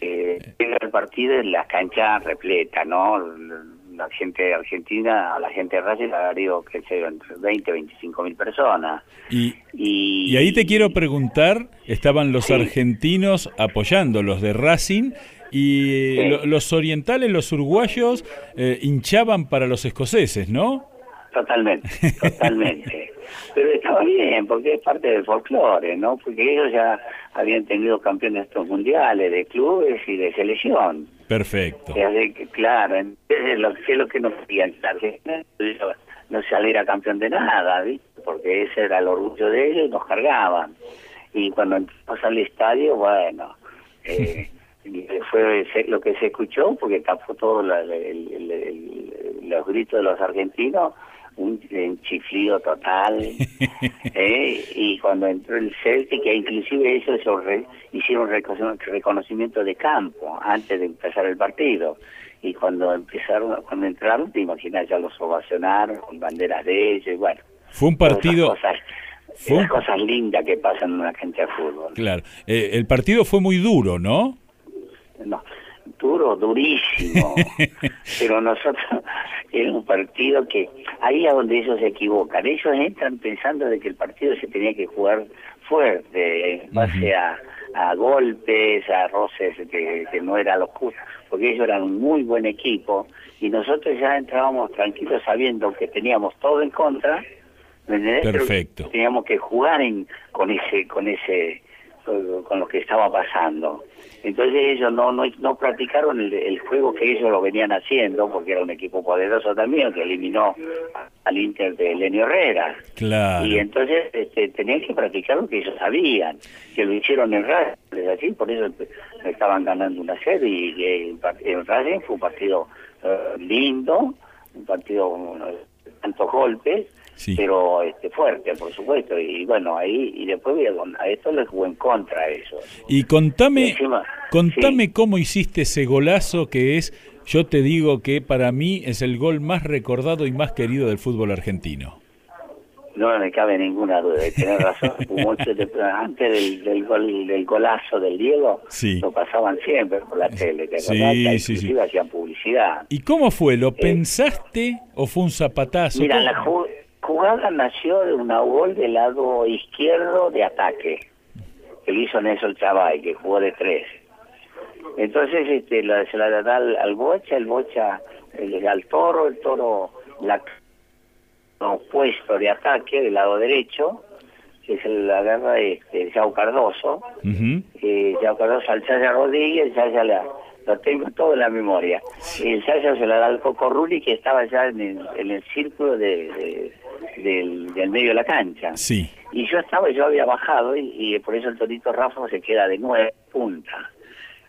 eh, el partido en la cancha repleta, ¿no? La gente Argentina, a la gente de Racing ha digo que se entre 20 25 mil personas. Y, y, ahí te quiero preguntar, estaban los argentinos apoyando, los de Racing, y los orientales, los uruguayos, eh, hinchaban para los escoceses, ¿no? Totalmente, totalmente. Pero estaba bien, porque es parte del folclore, ¿no? Porque ellos ya habían tenido campeones estos mundiales de clubes y de selección. Perfecto. claro, lo, es lo que no querían, no saliera campeón de nada, ¿viste? Porque ese era el orgullo de ellos y nos cargaban. Y cuando entramos al estadio, bueno, eh, fue lo que se escuchó, porque tapó todo los gritos de los argentinos, un, chiflido total. ¿eh? Y cuando entró el Celtic, que inclusive ellos hicieron reconocimiento de campo antes de empezar el partido. Y cuando empezaron, cuando entraron, te imaginas, ya los ovacionaron con banderas de ellos, y bueno. Fue un partido... Fue cosas lindas que pasan en una cancha de fútbol. Claro. Eh, el partido fue muy duro, ¿no? No, duro, durísimo. Pero nosotros, era un partido que, ahí es donde ellos se equivocan. Ellos entran pensando de que el partido se tenía que jugar fuerte, en base a, golpes, a roces que, no era lo justo, porque ellos eran un muy buen equipo y nosotros ya entrábamos tranquilos sabiendo que teníamos todo en contra. Perfecto. teníamos que jugar en, con ese, con ese, con lo que estaba pasando. Entonces ellos no no, no practicaron el, juego que ellos lo venían haciendo, porque era un equipo poderoso también, que eliminó al Inter de Lenio Herrera. Claro. Y entonces este, tenían que practicar lo que ellos sabían, que lo hicieron en Racing, así, por eso estaban ganando una serie y en Racing fue un partido eh, lindo, un partido de tantos golpes, pero este fuerte, por supuesto. Y bueno, ahí y después a esto les jugó en contra eso. Y contame, contame cómo hiciste ese golazo que es, yo te digo que para mí es el gol más recordado y más querido del fútbol argentino. No me cabe ninguna duda, tener razón. antes del, del, gol, del golazo del Diego, lo pasaban siempre por la tele. sí, sí, sí. hacían publicidad. ¿Y cómo fue? ¿Lo eh, pensaste o fue un zapatazo? Mira, la, jugada nació de un gol del lado izquierdo de ataque, que lo hizo Nelson Chavay, que jugó de tres. Entonces este, la, se la da al, Bocha, el Bocha el, al Toro, el Toro la opuesto de ataque del lado derecho, que se la agarra este, Yao Cardoso, uh Yao Cardoso al Chaya Rodríguez, Chaya la, lo tengo todo en la memoria. Y el Chaya se la da al Coco Rulli, que estaba ya en el, en el círculo de del, medio de la cancha. Sí. Y yo estaba, yo había bajado y, por eso el Torito Rafa se queda de nueve punta.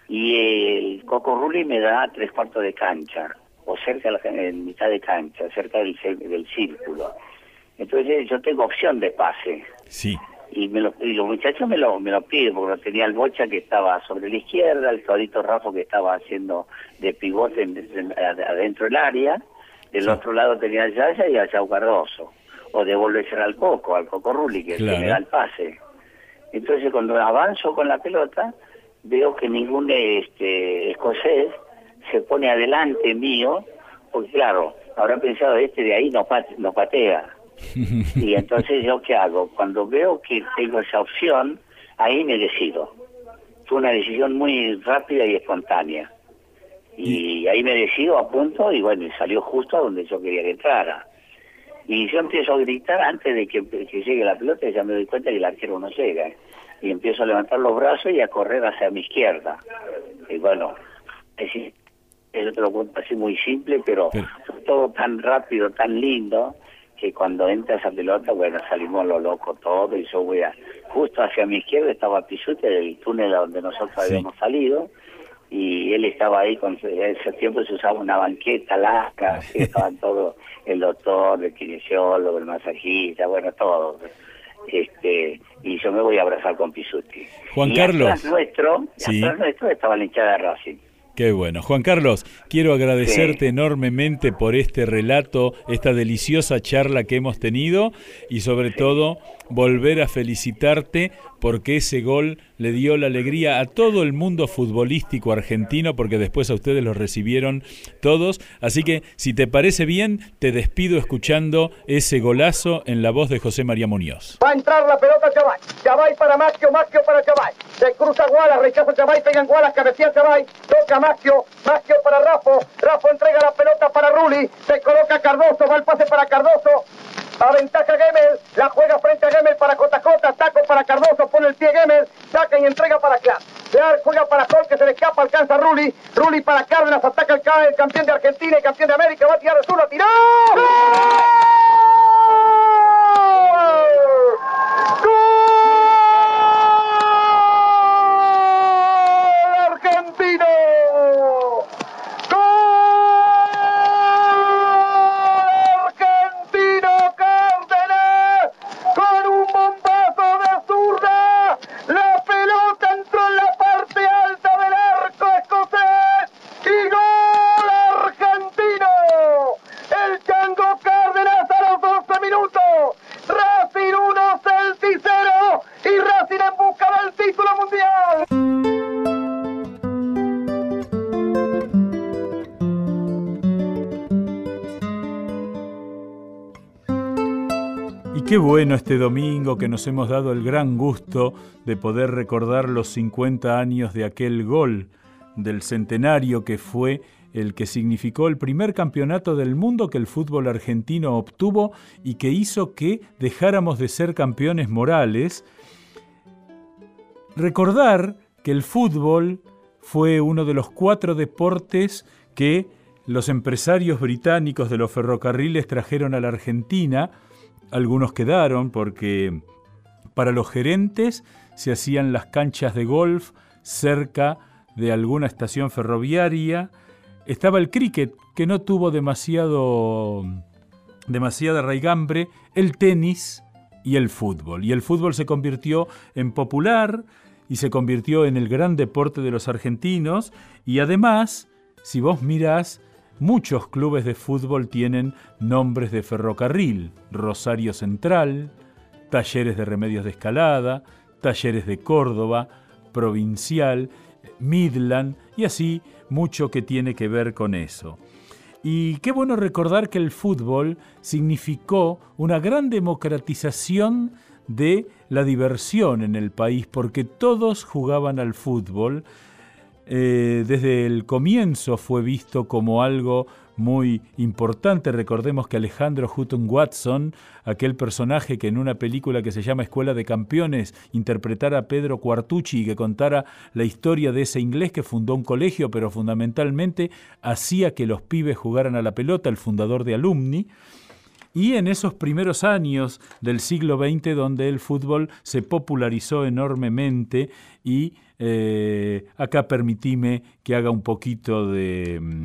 Y el Coco Rulli me da tres cuartos de cancha, o cerca de la en mitad de cancha, cerca del, del círculo. Entonces yo tengo opción de pase. Sí. Y, me lo, y los muchachos me lo, me lo piden, porque tenía el Bocha que estaba sobre la izquierda, el Torito Rafa que estaba haciendo de pivote adentro del área, del otro lado tenía a Yaya y a Chau Cardoso, o devolverse al Coco, al Coco Rulli, que le da el pase. Entonces cuando avanzo con la pelota, veo que ningún este escocés se pone adelante mío, porque claro, habrá pensado este de ahí no, no patea y entonces yo qué hago? Cuando veo que tengo esa opción, ahí me decido. Fue una decisión muy rápida y espontánea. Y ahí me decido, a punto y bueno, salió justo a donde yo quería que entrara. Y yo empiezo a gritar antes de que, llegue la pelota y ya me doy cuenta que el arquero no llega. Y empiezo a levantar los brazos y a correr hacia mi izquierda. Y bueno, es, eso te lo cuento así muy simple, pero, pero todo tan rápido, tan lindo, que cuando entra esa pelota, bueno, salimos lo loco todo y yo voy a, justo hacia mi izquierda estaba Pisute, el túnel a donde nosotros habíamos salido, y él estaba ahí, con, en ese tiempo se usaba una banqueta lasca, estaban todos, el doctor, el kinesiólogo, el masajista, bueno, todo. Este, y yo me voy a abrazar con Pisuti. Juan Carlos. nuestro, nuestro estaba la hinchada de Racing. Qué bueno. Juan Carlos, quiero agradecerte enormemente por este relato, esta deliciosa charla que hemos tenido y sobre todo volver a felicitarte porque ese gol le dio la alegría a todo el mundo futbolístico argentino, porque después a ustedes los recibieron todos. Así que, si te parece bien, te despido escuchando ese golazo en la voz de José María Muñoz. Va a entrar la pelota Chavay. Chavay para Maquio, Maquio para Chavay. Se cruza Guala, rechaza Chavay, pegan Guala, cabecea Chavay, toca Maquio, Maquio para Rafo, Rafo entrega la pelota para Ruli, se coloca Cardoso, va el pase para Cardoso, Aventaja Gemel, la juega frente a Gemel para Cota taco para Cardoso, pone el pie Gemel, saca y entrega para Clark. Clark juega para Sol, que se le escapa, alcanza a Ruli. Ruli para Cárdenas, ataca el, el campeón de Argentina y campeón de América, va a tirar el sur, tiró. Qué bueno este domingo que nos hemos dado el gran gusto de poder recordar los 50 años de aquel gol del centenario que fue el que significó el primer campeonato del mundo que el fútbol argentino obtuvo y que hizo que dejáramos de ser campeones morales. Recordar que el fútbol fue uno de los cuatro deportes que los empresarios británicos de los ferrocarriles trajeron a la Argentina, algunos quedaron porque para los gerentes se hacían las canchas de golf cerca de alguna estación ferroviaria. Estaba el cricket, que no tuvo demasiado, demasiada raigambre, el tenis y el fútbol. Y el fútbol se convirtió en popular y se convirtió en el gran deporte de los argentinos. Y además, si vos mirás, Muchos clubes de fútbol tienen nombres de ferrocarril, Rosario Central, Talleres de Remedios de Escalada, Talleres de Córdoba, Provincial, Midland y así mucho que tiene que ver con eso. Y qué bueno recordar que el fútbol significó una gran democratización de la diversión en el país porque todos jugaban al fútbol eh, desde el comienzo fue visto como algo muy importante. Recordemos que Alejandro Hutton Watson, aquel personaje que en una película que se llama Escuela de Campeones interpretara a Pedro Cuartucci y que contara la historia de ese inglés que fundó un colegio, pero fundamentalmente hacía que los pibes jugaran a la pelota, el fundador de Alumni. Y en esos primeros años del siglo XX, donde el fútbol se popularizó enormemente y eh, acá permitime que haga un poquito de, mm,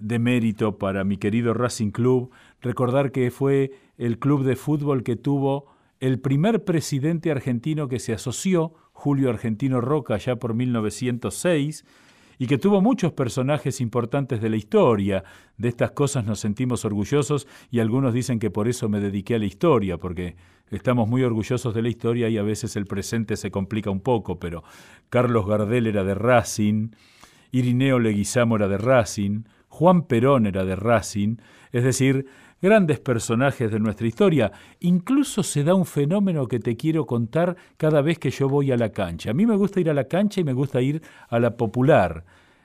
de mérito para mi querido Racing Club, recordar que fue el club de fútbol que tuvo el primer presidente argentino que se asoció, Julio Argentino Roca, ya por 1906, y que tuvo muchos personajes importantes de la historia. De estas cosas nos sentimos orgullosos y algunos dicen que por eso me dediqué a la historia, porque estamos muy orgullosos de la historia y a veces el presente se complica un poco, pero Carlos Gardel era de Racing, Irineo Leguizamo era de Racing, Juan Perón era de Racing, es decir, grandes personajes de nuestra historia. Incluso se da un fenómeno que te quiero contar cada vez que yo voy a la cancha. A mí me gusta ir a la cancha y me gusta ir a la popular.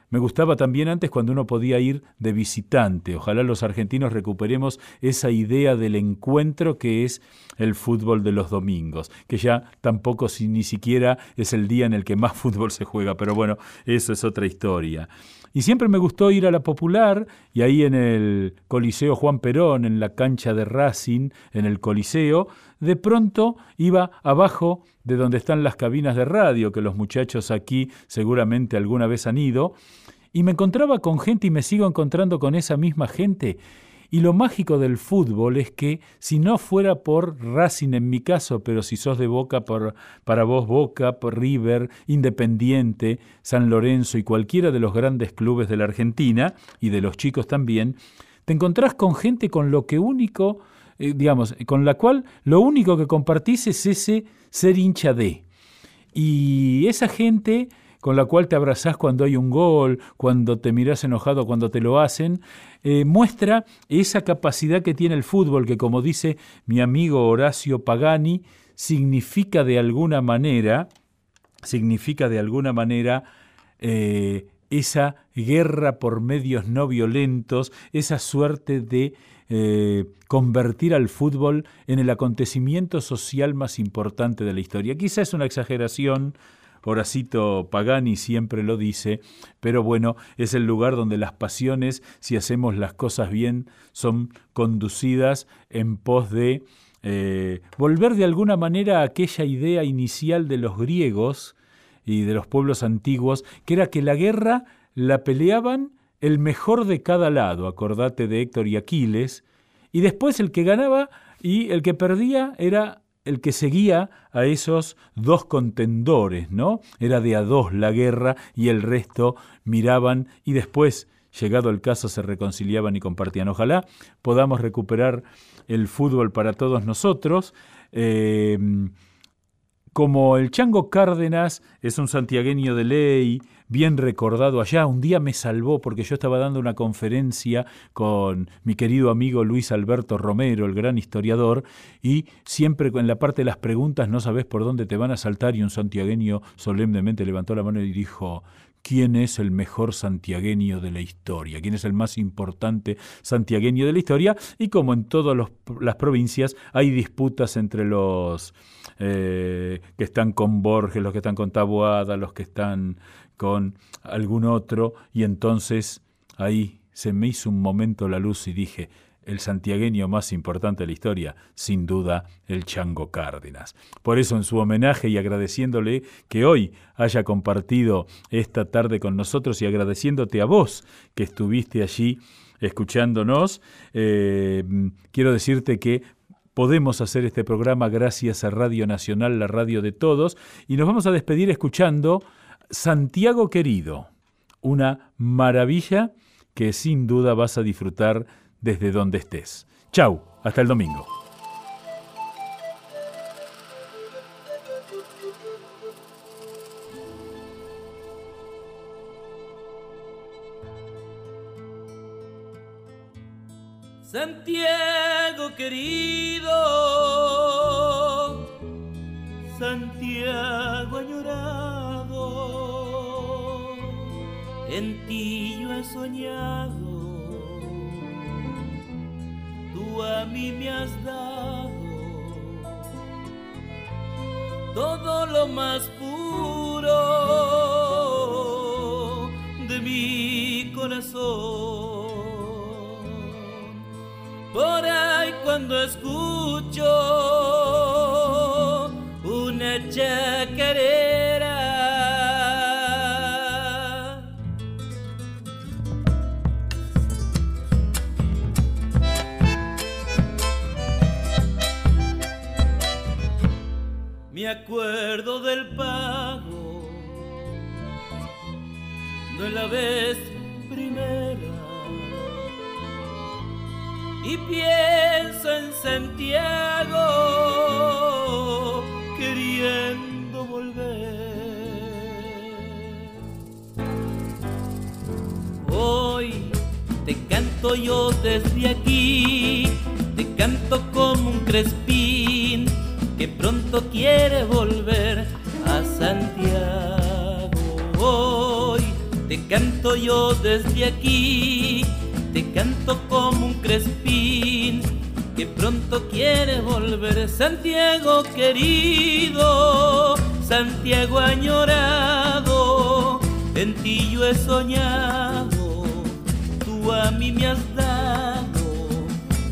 Me gustaba también antes cuando uno podía ir de visitante. Ojalá los argentinos recuperemos esa idea del encuentro que es el fútbol de los domingos, que ya tampoco ni siquiera es el día en el que más fútbol se juega, pero bueno, eso es otra historia. Y siempre me gustó ir a la Popular y ahí en el Coliseo Juan Perón, en la cancha de Racing, en el Coliseo, de pronto iba abajo de donde están las cabinas de radio, que los muchachos aquí seguramente alguna vez han ido, y me encontraba con gente y me sigo encontrando con esa misma gente y lo mágico del fútbol es que si no fuera por Racing en mi caso, pero si sos de Boca, por, para vos Boca, River, Independiente, San Lorenzo y cualquiera de los grandes clubes de la Argentina y de los chicos también, te encontrás con gente con lo que único, eh, digamos, con la cual lo único que compartís es ese ser hincha de. Y esa gente con la cual te abrazás cuando hay un gol, cuando te mirás enojado cuando te lo hacen, eh, muestra esa capacidad que tiene el fútbol, que como dice mi amigo Horacio Pagani, significa de alguna manera, significa de alguna manera eh, esa guerra por medios no violentos, esa suerte de eh, convertir al fútbol en el acontecimiento social más importante de la historia. Quizá es una exageración, Horacito Pagani siempre lo dice, pero bueno, es el lugar donde las pasiones, si hacemos las cosas bien, son conducidas en pos de eh, volver de alguna manera a aquella idea inicial de los griegos y de los pueblos antiguos, que era que la guerra la peleaban el mejor de cada lado, acordate de Héctor y Aquiles, y después el que ganaba y el que perdía era el que seguía a esos dos contendores, ¿no? Era de a dos la guerra y el resto miraban y después, llegado el caso, se reconciliaban y compartían. Ojalá podamos recuperar el fútbol para todos nosotros. Eh, como el Chango Cárdenas es un santiagueño de ley, bien recordado allá, un día me salvó porque yo estaba dando una conferencia con mi querido amigo Luis Alberto Romero, el gran historiador, y siempre en la parte de las preguntas no sabes por dónde te van a saltar y un santiagueño solemnemente levantó la mano y dijo, quién es el mejor santiagueño de la historia, quién es el más importante santiagueño de la historia, y como en todas las provincias hay disputas entre los eh, que están con Borges, los que están con Taboada, los que están con algún otro, y entonces ahí se me hizo un momento la luz y dije, el santiagueño más importante de la historia, sin duda el Chango Cárdenas. Por eso en su homenaje y agradeciéndole que hoy haya compartido esta tarde con nosotros y agradeciéndote a vos que estuviste allí escuchándonos, eh, quiero decirte que podemos hacer este programa gracias a Radio Nacional, la radio de todos, y nos vamos a despedir escuchando Santiago Querido, una maravilla que sin duda vas a disfrutar desde donde estés. Chau, hasta el domingo. Santiago querido, Santiago añorado, en ti yo he soñado a mí me has dado todo lo más puro de mi corazón. Por ahí cuando escucho vez primera y pienso en Santiago queriendo volver. Hoy te canto yo desde aquí, te canto como un crespín que pronto quiere volver a Santiago. Te canto yo desde aquí, te canto como un crespín que pronto quiere volver. Santiago querido, Santiago añorado, en ti yo he soñado, tú a mí me has dado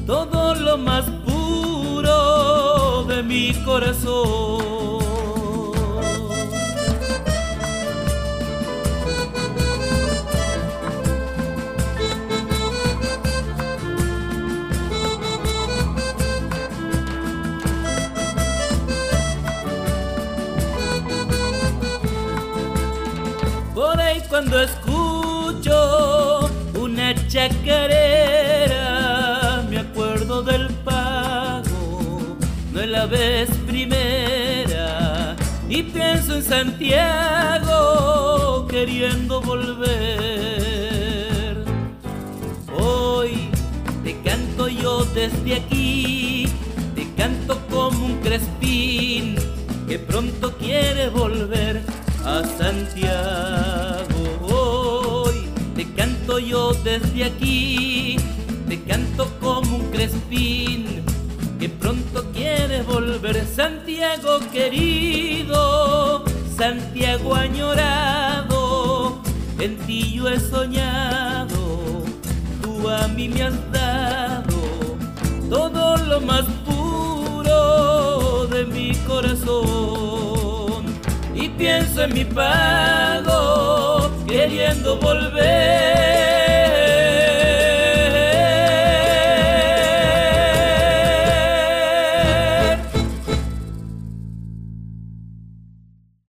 todo lo más de mi corazón. Cuando escucho una chacarera, me acuerdo del la vez primera y pienso en Santiago queriendo volver. Hoy te canto yo desde aquí, te canto como un crespín que pronto quiere volver a Santiago. Yo desde aquí, te canto como un crespín que pronto quieres volver, Santiago querido, Santiago añorado, en ti yo he soñado, tú a mí me has dado todo lo más puro de mi corazón. Y pienso en mi pago, queriendo volver.